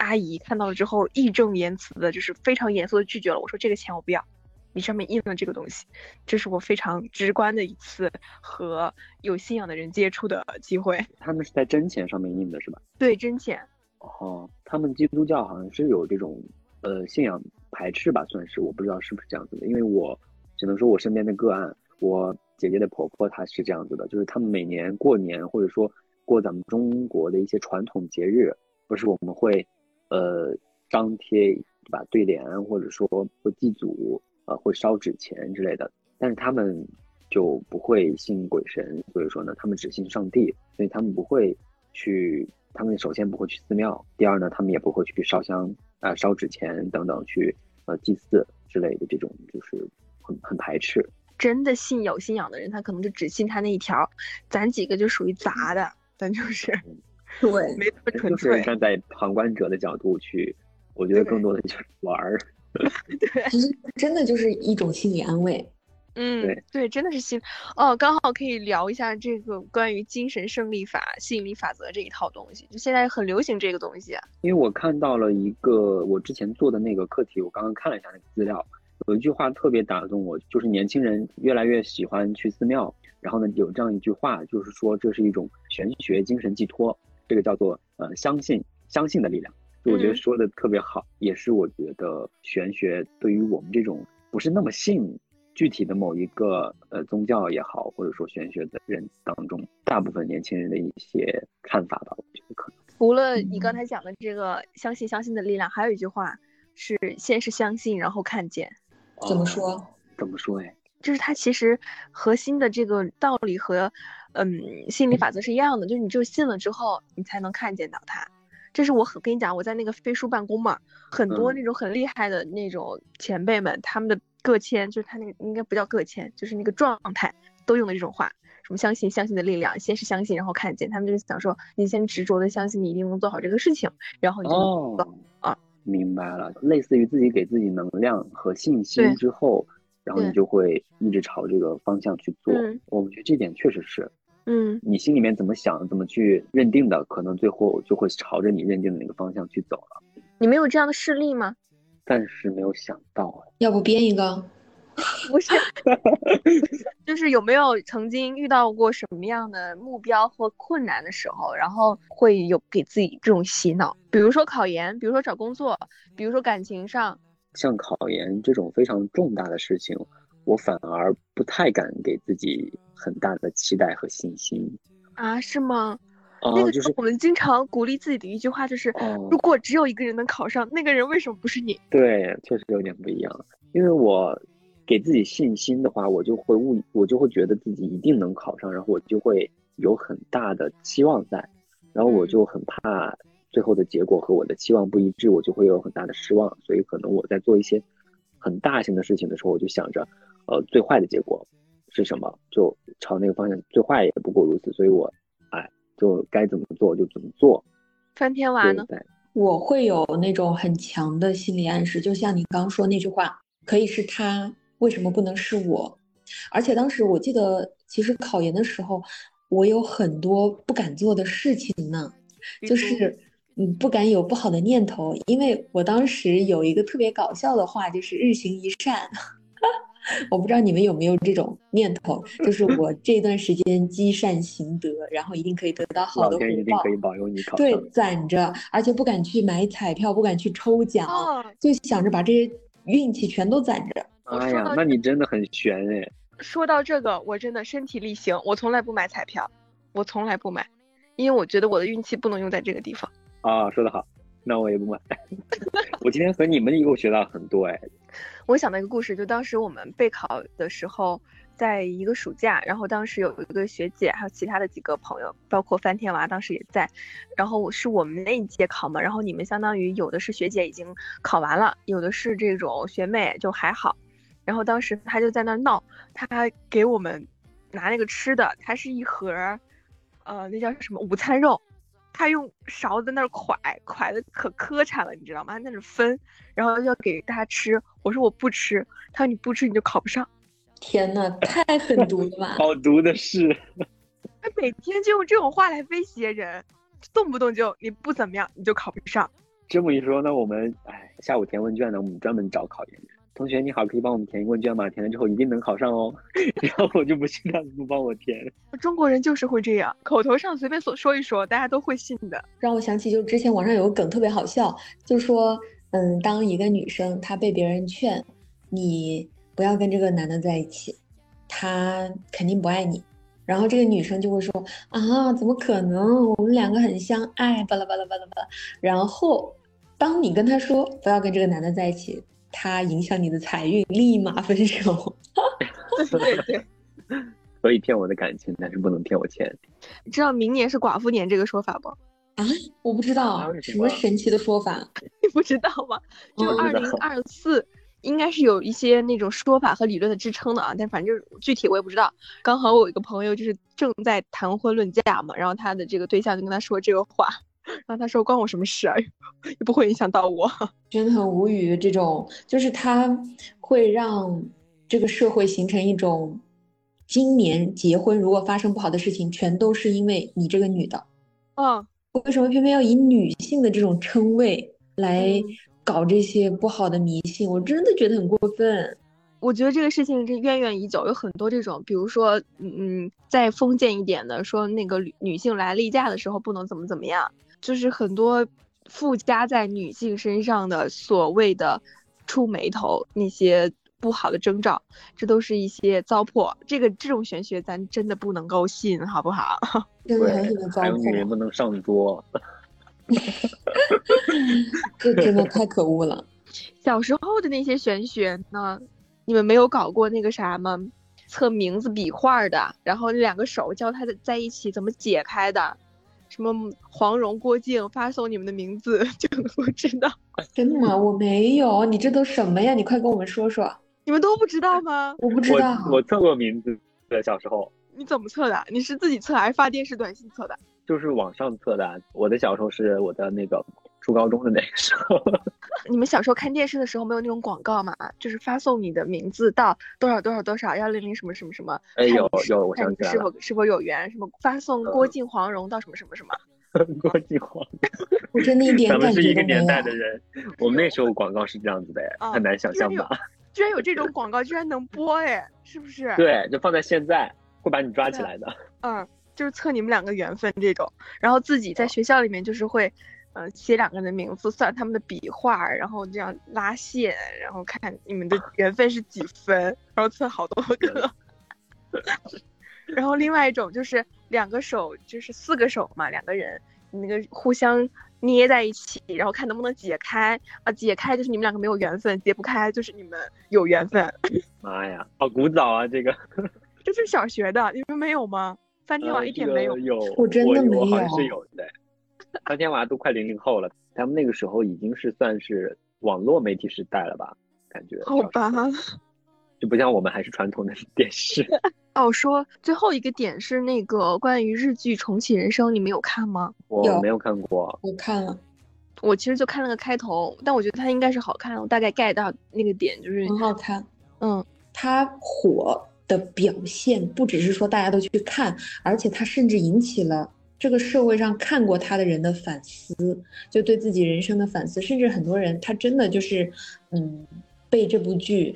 阿姨看到了之后，义正言辞的，就是非常严肃的拒绝了。我说这个钱我不要。你上面印了这个东西，这是我非常直观的一次和有信仰的人接触的机会。他们是在真钱上面印的，是吧？对，真钱。哦，他们基督教好像是有这种呃信仰排斥吧，算是我不知道是不是这样子的。因为我只能说我身边的个案，我姐姐的婆婆她是这样子的，就是他们每年过年或者说过咱们中国的一些传统节日，不是我们会呃张贴对吧对联，或者说会祭祖。呃，会烧纸钱之类的，但是他们就不会信鬼神，所以说呢，他们只信上帝，所以他们不会去，他们首先不会去寺庙，第二呢，他们也不会去烧香啊、烧纸钱等等去呃祭祀之类的这种，就是很很排斥。真的信有信仰的人，他可能就只信他那一条，咱几个就属于杂的，咱就是对，没那么纯粹。就是站在旁观者的角度去，我觉得更多的就是玩儿。[laughs] 对，其实真的就是一种心理安慰。嗯，对对，真的是心哦，刚好可以聊一下这个关于精神胜利法、吸引力法则这一套东西，就现在很流行这个东西。因为我看到了一个我之前做的那个课题，我刚刚看了一下那个资料，有一句话特别打动我，就是年轻人越来越喜欢去寺庙，然后呢，有这样一句话，就是说这是一种玄学精神寄托，这个叫做呃相信相信的力量。就我觉得说的特别好，也是我觉得玄学对于我们这种不是那么信具体的某一个呃宗教也好，或者说玄学的人当中，大部分年轻人的一些看法吧。我觉得可能除了你刚才讲的这个相信相信的力量，还有一句话是先是相信，然后看见。怎么说？怎么说？哎，就是它其实核心的这个道理和嗯心理法则是一样的，就是你就信了之后，你才能看见到它。这是我很跟你讲，我在那个飞书办公嘛，很多那种很厉害的那种前辈们，他们的个签就是他那个应该不叫个签，就是那个状态都用的这种话，什么相信相信的力量，先是相信，然后看见。他们就是想说，你先执着的相信你一定能做好这个事情，然后你就哦啊，明白了，类似于自己给自己能量和信心之后，然后你就会一直朝这个方向去做。我觉得这点确实是。嗯，你心里面怎么想，怎么去认定的，可能最后就会朝着你认定的那个方向去走了。你没有这样的事例吗？暂时没有想到。要不编一个？[laughs] 不是，[laughs] 就是有没有曾经遇到过什么样的目标或困难的时候，然后会有给自己这种洗脑？比如说考研，比如说找工作，比如说感情上。像考研这种非常重大的事情。我反而不太敢给自己很大的期待和信心啊？是吗？那个就是我们经常鼓励自己的一句话，就是如果只有一个人能考上，那个人为什么不是你？对，确实有点不一样。因为我给自己信心的话，我就会误，我就会觉得自己一定能考上，然后我就会有很大的期望在，然后我就很怕最后的结果和我的期望不一致，我就会有很大的失望。所以可能我在做一些很大型的事情的时候，我就想着。呃，最坏的结果是什么？就朝那个方向，最坏也不过如此。所以我，哎，就该怎么做就怎么做。翻天娃呢？我会有那种很强的心理暗示，就像你刚说那句话，可以是他，为什么不能是我？而且当时我记得，其实考研的时候，我有很多不敢做的事情呢，就是嗯不敢有不好的念头，因为我当时有一个特别搞笑的话，就是日行一善。我不知道你们有没有这种念头，就是 [laughs] 我这段时间积善行德，然后一定可以得到好的老天一定可。以保佑你考对。，攒着，而且不敢去买彩票，不敢去抽奖，哦，就想着把这些运气全都攒着。哎呀那你真的很悬哎！说到这个，我真的身体力行，我从来不买彩票，我从来不买，因为我觉得我的运气不能用在这个地方。啊，说得好，那我也不买。[laughs] 我今天和你们又学到很多哎。我想到一个故事，就当时我们备考的时候，在一个暑假，然后当时有一个学姐，还有其他的几个朋友，包括翻天娃当时也在，然后是我们那一届考嘛，然后你们相当于有的是学姐已经考完了，有的是这种学妹就还好，然后当时她就在那儿闹，她给我们拿那个吃的，它是一盒，呃，那叫什么午餐肉。她用勺子在那儿蒯，蒯的可磕碜了，你知道吗？在那儿分，然后要给大家吃。我说我不吃，他说你不吃你就考不上。天呐，太狠毒了吧！[laughs] 好毒的是，他每天就用这种话来威胁人，动不动就你不怎么样你就考不上。这么一说，那我们哎，下午填问卷呢，我们专门找考研人。同学你好，可以帮我们填一个问卷吗？填了之后一定能考上哦。[laughs] 然后我就不信他们不帮我填。中国人就是会这样，口头上随便所说一说，大家都会信的。让我想起，就之前网上有个梗特别好笑，就说，嗯，当一个女生她被别人劝，你不要跟这个男的在一起，他肯定不爱你，然后这个女生就会说啊，怎么可能？我们两个很相爱，巴拉巴拉巴拉巴拉。然后当你跟他说不要跟这个男的在一起，他影响你的财运，立马分手。[laughs] 对对对，[laughs] 可以骗我的感情，但是不能骗我钱。你知道明年是寡妇年这个说法不？啊我不知道啊什什么么神奇的说法。[laughs] 你不知道吗？就嗯二零二四。应该是有一些那种说法和理论的支撑的啊，但反正具体我也不知道。刚好我有一个朋友就是正在谈婚论嫁嘛，然后他的这个对象就跟他说这个话，然后他说关我什么事啊，又不会影响到我。[laughs] 真的很无语，这种就是他会让这个社会形成一种，今年结婚如果发生不好的事情，全都是因为你这个女的，嗯，为什么偏偏要以女性的这种称谓来嗯搞这些不好的迷信？我真的觉得很过分。我觉得这个事情是渊源已久，有很多这种，比如说，嗯嗯，再封建一点的，说那个女女性来例假的时候不能怎么怎么样，就是很多附加在女性身上的所谓的触眉头那些不好的征兆，这都是一些糟粕。这个这种玄学咱真的不能够信，好不好？[laughs] 真的对还有女人粕，不能上桌。[laughs] 这真的太可恶了。小时候的那些玄学呢，你们没有搞过那个啥吗？测名字笔画的，然后那两个手交叉在在一起怎么解开的？什么黄蓉、郭靖发送你们的名字 [laughs] 就能够知道，真的吗？我没有，你这都什么呀？你快跟我们说说。你们都不知道吗？我不知道。我我测过名字的，小时候你怎么测的？你是自己测还是发电视短信测的？就是网上测的。我的小时候是我的那个初高中的那个时候，[laughs] 你们小时候看电视的时候没有那种广告吗？就是发送你的名字到多少多少多少幺零零什么什么什么，哎有有我看你是想起来了否是否有缘，什么发送郭靖黄蓉到什么什么什么。[laughs] 郭靖黄蓉。我真的一点咱们是一个年。代的人，我们那时候广告是这样子的，啊很难想象居然有吧？[laughs] 居然有这种广告，居然能播哎，是不是？，对，就放在现在会把你抓起来的。嗯，就是测你们两个缘分这种，然后自己在学校里面就是会，呃，写两个人的名字，算他们的笔画，然后这样拉线，然后看你们的 [laughs] 缘分是几分，然后测好多个。[laughs] 然后另外一种就是两个手，就是四个手嘛，两个人，你那个互相捏在一起，然后看能不能解开啊，解开就是你们两个没有缘分，解不开就是你们有缘分。[laughs] 妈呀，好古早啊！这个这是小学的，你们没有吗？翻天娃呃一点没有这个。有，我真的没我好像是有有的。翻天娃都快零零后了，他们那个时候已经是算是网络媒体时代了吧？感觉好吧，就不像我们还是传统的电视。[laughs] 哦，说最后一个点是那个关于日剧《重启人生》，你们有看吗？有我没有看过，我看了，我其实就看了个开头，但我觉得它应该是好看。我大概 get 到那个点，就是很好看。嗯，它火的表现不只是说大家都去看，而且它甚至引起了这个社会上看过他的人的反思，就对自己人生的反思，甚至很多人他真的就是，嗯，被这部剧。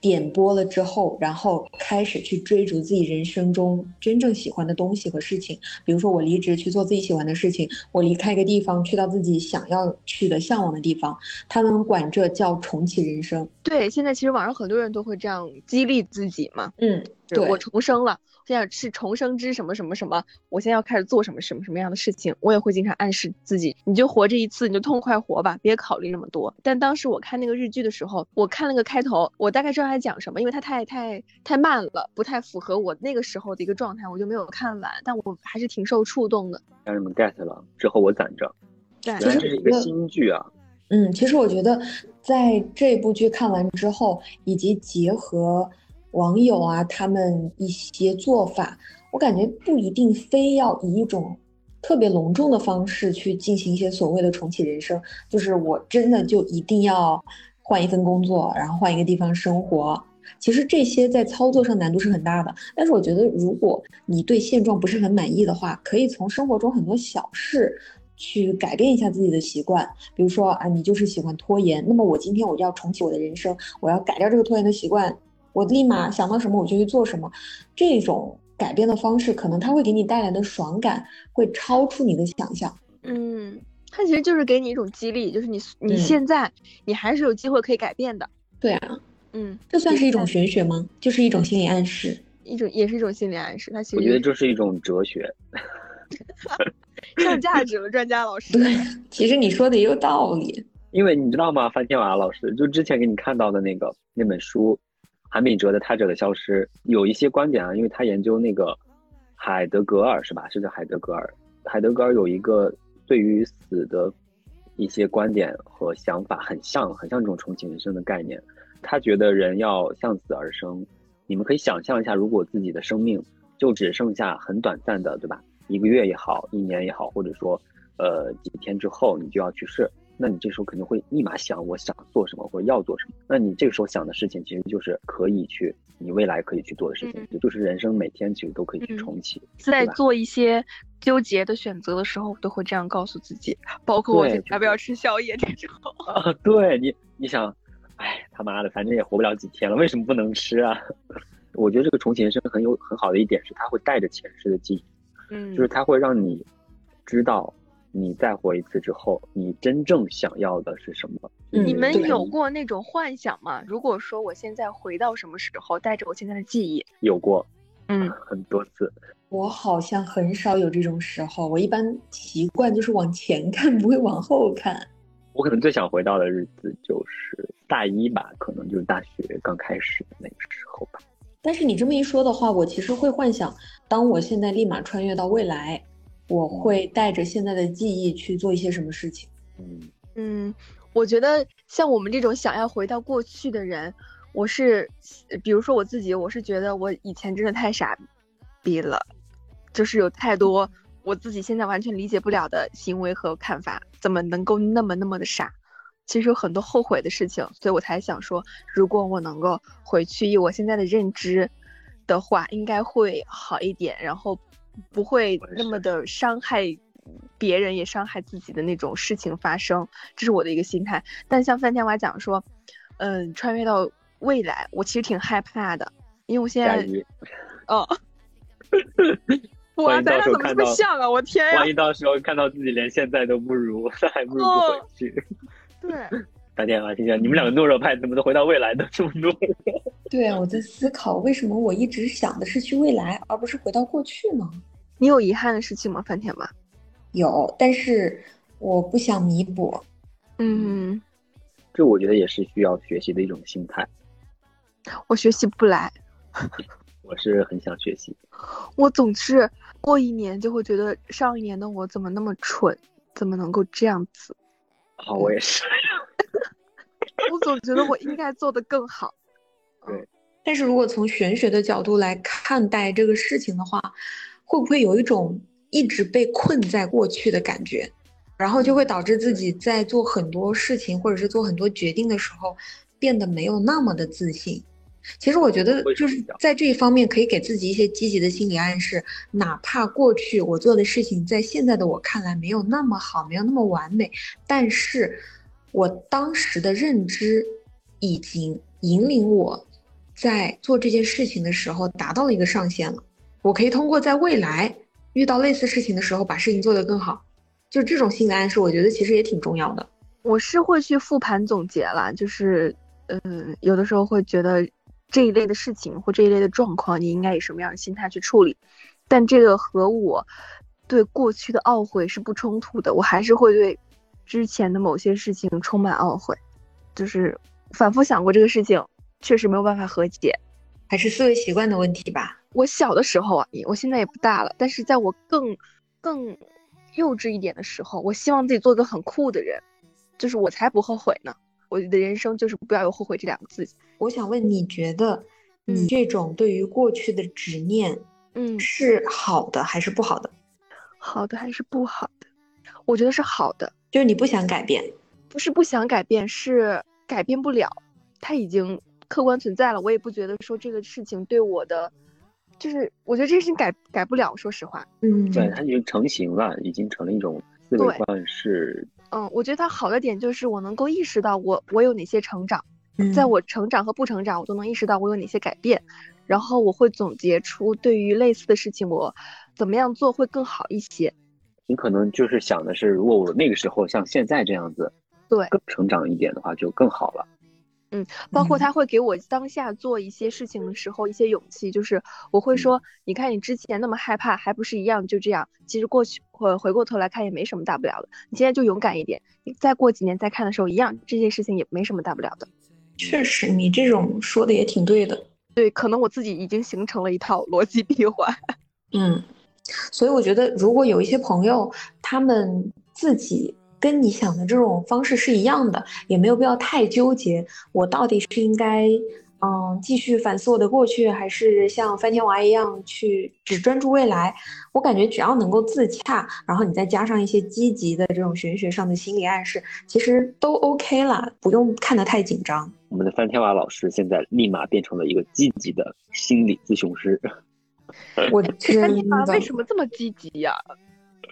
点播了之后，然后开始去追逐自己人生中真正喜欢的东西和事情。比如说，我离职去做自己喜欢的事情，我离开一个地方去到自己想要去的向往的地方。他们管这叫重启人生。对，现在其实网上很多人都会这样激励自己嘛。嗯，对我重生了。现在是重生之什么什么什么，我现在要开始做什么什么什么样的事情，我也会经常暗示自己，你就活这一次，你就痛快活吧，别考虑那么多。但当时我看那个日剧的时候，我看了个开头，我大概知道他讲什么，因为他太太太慢了，不太符合我那个时候的一个状态，我就没有看完。但我还是挺受触动的。让你们 get 了之后，我攒着。对，这是一个新剧啊。嗯，其实我觉得在这部剧看完之后，以及结合网友啊他们一些做法。我感觉不一定非要以一种特别隆重的方式去进行一些所谓的重启人生，就是我真的就一定要换一份工作，然后换一个地方生活。其实这些在操作上难度是很大的，但是我觉得如果你对现状不是很满意的话，可以从生活中很多小事去改变一下自己的习惯。比如说啊，你就是喜欢拖延，那么我今天我就要重启我的人生，我要改掉这个拖延的习惯，我立马想到什么我就去做什么，这种。改变的方式，可能它会给你带来的爽感会超出你的想象。嗯，它其实就是给你一种激励，就是你你现在你还是有机会可以改变的。对啊，嗯，这算是一种玄学吗？就是一种心理暗示，一种也是一种心理暗示。它其实我觉得这是一种哲学，[laughs] 上价值了，专家老师。对，其实你说的也有道理。因为你知道吗，范天娃老师，就之前给你看到的那个那本书。韩炳哲的《他者的消失》有一些观点啊，因为他研究那个海德格尔是吧？是叫海德格尔。海德格尔有一个对于死的一些观点和想法很像，很像这种重启人生的概念。他觉得人要向死而生。你们可以想象一下，如果自己的生命就只剩下很短暂的，对吧？一个月也好，一年也好，或者说呃几天之后你就要去世。那你这时候肯定会立马想，我想做什么或者要做什么。那你这个时候想的事情，其实就是可以去你未来可以去做的事情，也就是人生每天其实都可以去重启。在做一些纠结的选择的时候，都会这样告诉自己，包括我要不要吃宵夜这种。[laughs] 啊，对你，你想，哎，他妈的，反正也活不了几天了，为什么不能吃啊？[laughs] 我觉得这个重启人生很有很好的一点是，它会带着前世的记忆，嗯，就是它会让你知道。你再活一次之后，你真正想要的是什么？你们有过那种幻想吗？如果说我现在回到什么时候，带着我现在的记忆，有过，嗯，很多次。我好像很少有这种时候，我一般习惯就是往前看，不会往后看。我可能最想回到的日子就是大一吧，可能就是大学刚开始的那个时候吧。但是你这么一说的话，我其实会幻想，当我现在立马穿越到未来。我会带着现在的记忆去做一些什么事情？嗯嗯，我觉得像我们这种想要回到过去的人，我是，比如说我自己，我是觉得我以前真的太傻逼了，就是有太多我自己现在完全理解不了的行为和看法，怎么能够那么那么的傻？其实有很多后悔的事情，所以我才想说，如果我能够回去以我现在的认知的话，应该会好一点。然后。不会那么的伤害别人，也伤害自己的那种事情发生，这是我的一个心态。但像范天华讲说，嗯，穿越到未来，我其实挺害怕的，因为我现在，哦，[laughs] 哇，咱俩怎么这么像啊？我天呀！万一到时候看到自己连现在都不如，那 [laughs] 还不如不回去。[laughs] 对，范天娃，听见你们两个懦弱派怎么能回到未来的这么懦弱？对啊，我在思考为什么我一直想的是去未来，而不是回到过去呢？你有遗憾的事情吗，范天吗？有，但是我不想弥补。嗯，这我觉得也是需要学习的一种心态。我学习不来。[laughs] 我是很想学习。我总是过一年就会觉得上一年的我怎么那么蠢，怎么能够这样子？好，我也是。[laughs] 我总觉得我应该做的更好。对。但是如果从玄学的角度来看待这个事情的话，会不会有一种一直被困在过去的感觉，然后就会导致自己在做很多事情或者是做很多决定的时候，变得没有那么的自信，其实我觉得就是在这一方面可以给自己一些积极的心理暗示，哪怕过去我做的事情在现在的我看来没有那么好，没有那么完美，但是我当时的认知已经引领我在做这件事情的时候达到了一个上限了。我可以通过在未来遇到类似事情的时候把事情做得更好，就这种心理暗示，我觉得其实也挺重要的。我是会去复盘总结了，就是，嗯，有的时候会觉得这一类的事情或这一类的状况，你应该以什么样的心态去处理？但这个和我对过去的懊悔是不冲突的，我还是会对之前的某些事情充满懊悔，就是反复想过这个事情，确实没有办法和解，还是思维习惯的问题吧。我小的时候啊，我现在也不大了，但是在我更更幼稚一点的时候，我希望自己做个很酷的人。就是我才不后悔呢！我的人生就是不要有后悔这两个字。我想问，你觉得你这种对于过去的执念，嗯，是好的还是不好的？好的还是不好的？我觉得是好的，就是你不想改变，不是不想改变，是改变不了，它已经客观存在了。我也不觉得说这个事情对我的，就是我觉得这个事情改改不了。说实话，嗯，对，它已经成型了，已经成了一种思维惯式。嗯，我觉得它好的点就是我能够意识到我我有哪些成长，在我成长和不成长，我都能意识到我有哪些改变，然后我会总结出对于类似的事情我怎么样做会更好一些。你可能就是想的是，如果我那个时候像现在这样子，对，更成长一点的话就更好了。嗯，包括他会给我当下做一些事情的时候一些勇气，就是我会说，你看你之前那么害怕，还不是一样就这样？其实过去回回过头来看也没什么大不了的，你现在就勇敢一点，你再过几年再看的时候一样，这件事情也没什么大不了的。确实，你这种说的也挺对的。对，可能我自己已经形成了一套逻辑闭环。嗯，所以我觉得如果有一些朋友，他们自己。跟你想的这种方式是一样的，也没有必要太纠结。我到底是应该，嗯，继续反思我的过去，还是像翻天娃一样去只专注未来？我感觉只要能够自洽，然后你再加上一些积极的这种玄学上的心理暗示，其实都 OK 了，不用看得太紧张。我们的翻天娃老师现在立马变成了一个积极的心理咨询师。我真的为什么这么积极呀？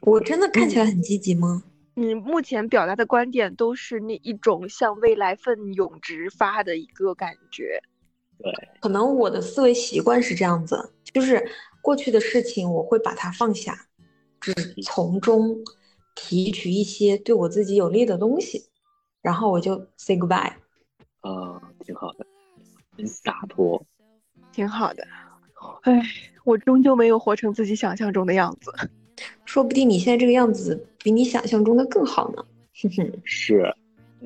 我真的看起来很积极吗？你目前表达的观点都是那一种向未来奋勇直发的一个感觉，对，可能我的思维习惯是这样子，就是过去的事情我会把它放下，只从中提取一些对我自己有利的东西，然后我就 say goodbye。呃，挺好的，很洒脱，挺好的。唉，我终究没有活成自己想象中的样子。说不定你现在这个样子比你想象中的更好呢。哼哼，是，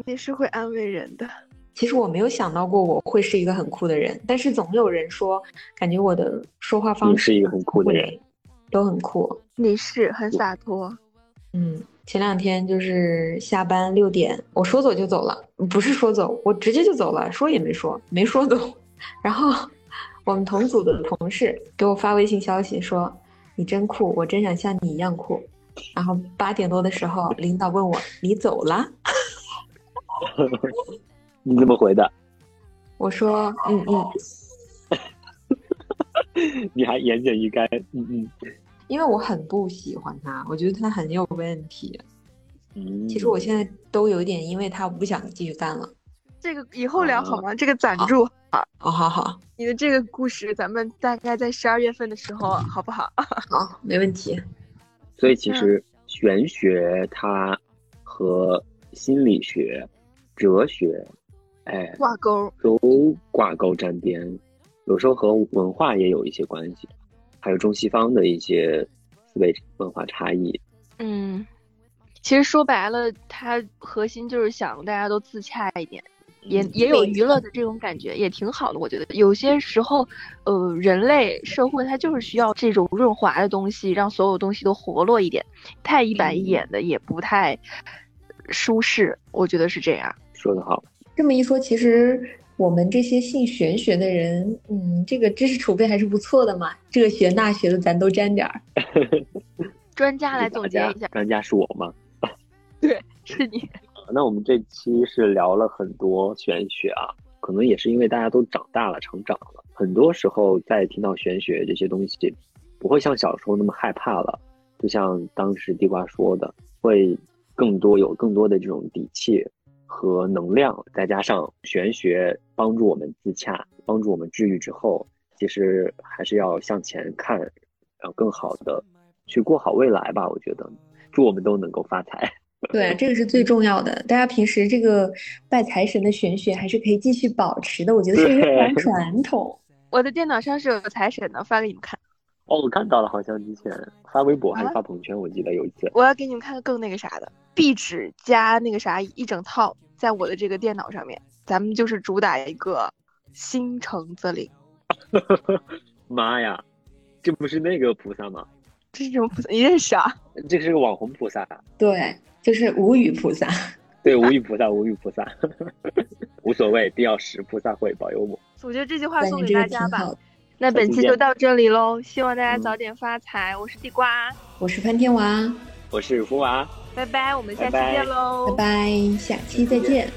你是会安慰人的。其实我没有想到过我会是一个很酷的人，但是总有人说，感觉我的说话方式是一个很酷的人，都很酷。你是很洒脱。嗯，前两天就是下班六点，我说走就走了，不是说走，我直接就走了，说也没说，没说走。然后我们同组的同事给我发微信消息说。你真酷，我真想像你一样酷。然后八点多的时候，领导问我你走了，[laughs] 你怎么回的？我说嗯嗯。[laughs] 你还言简意赅，嗯嗯。因为我很不喜欢他，我觉得他很有问题。嗯。其实我现在都有点因为他不想继续干了。这个以后聊好吗？这个攒住啊！好好好，你的这个故事，咱们大概在十二月份的时候，好不好？[laughs] 好，没问题。所以其实玄学它和心理学、哲学，哎，挂钩都挂钩沾边，有时候和文化也有一些关系，还有中西方的一些思维文化差异。嗯，其实说白了，它核心就是想大家都自洽一点。也也有娱乐的这种感觉，也挺好的。我觉得有些时候，呃，人类社会它就是需要这种润滑的东西，让所有东西都活络一点。太一板一眼的也不太舒适，我觉得是这样。说得好。这么一说，其实我们这些信玄学的人，嗯，这个知识储备还是不错的嘛。这学那学的，咱都沾点儿。[laughs] 专家来总结一下。专家是我吗？[laughs] 对，是你。那我们这期是聊了很多玄学啊，可能也是因为大家都长大了、成长了，很多时候在听到玄学这些东西，不会像小时候那么害怕了。就像当时地瓜说的，会更多有更多的这种底气和能量，再加上玄学帮助我们自洽、帮助我们治愈之后，其实还是要向前看，然后更好的去过好未来吧。我觉得，祝我们都能够发财。[laughs] 对，这个是最重要的。大家平时这个拜财神的玄学还是可以继续保持的，我觉得是一个传统。[laughs] 我的电脑上是有财神的，发给你们看。哦，我看到了，好像之前发微博还是发朋友圈，我记得有一次。我要给你们看个更那个啥的，壁纸加那个啥一整套，在我的这个电脑上面，咱们就是主打一个心诚则灵。[laughs] 妈呀，这不是那个菩萨吗？这是什么菩萨？你认识啊？这是个网红菩萨。对，就是无语菩萨。对，无语菩萨，无语菩萨，[laughs] 无所谓，必要时菩萨会保佑我。我觉得这句话送给大家吧。那本期就到这里喽，希望大家早点发财。我是地瓜，我是潘天娃，我是福娃，拜拜，我们下期见喽，拜拜，下期再见。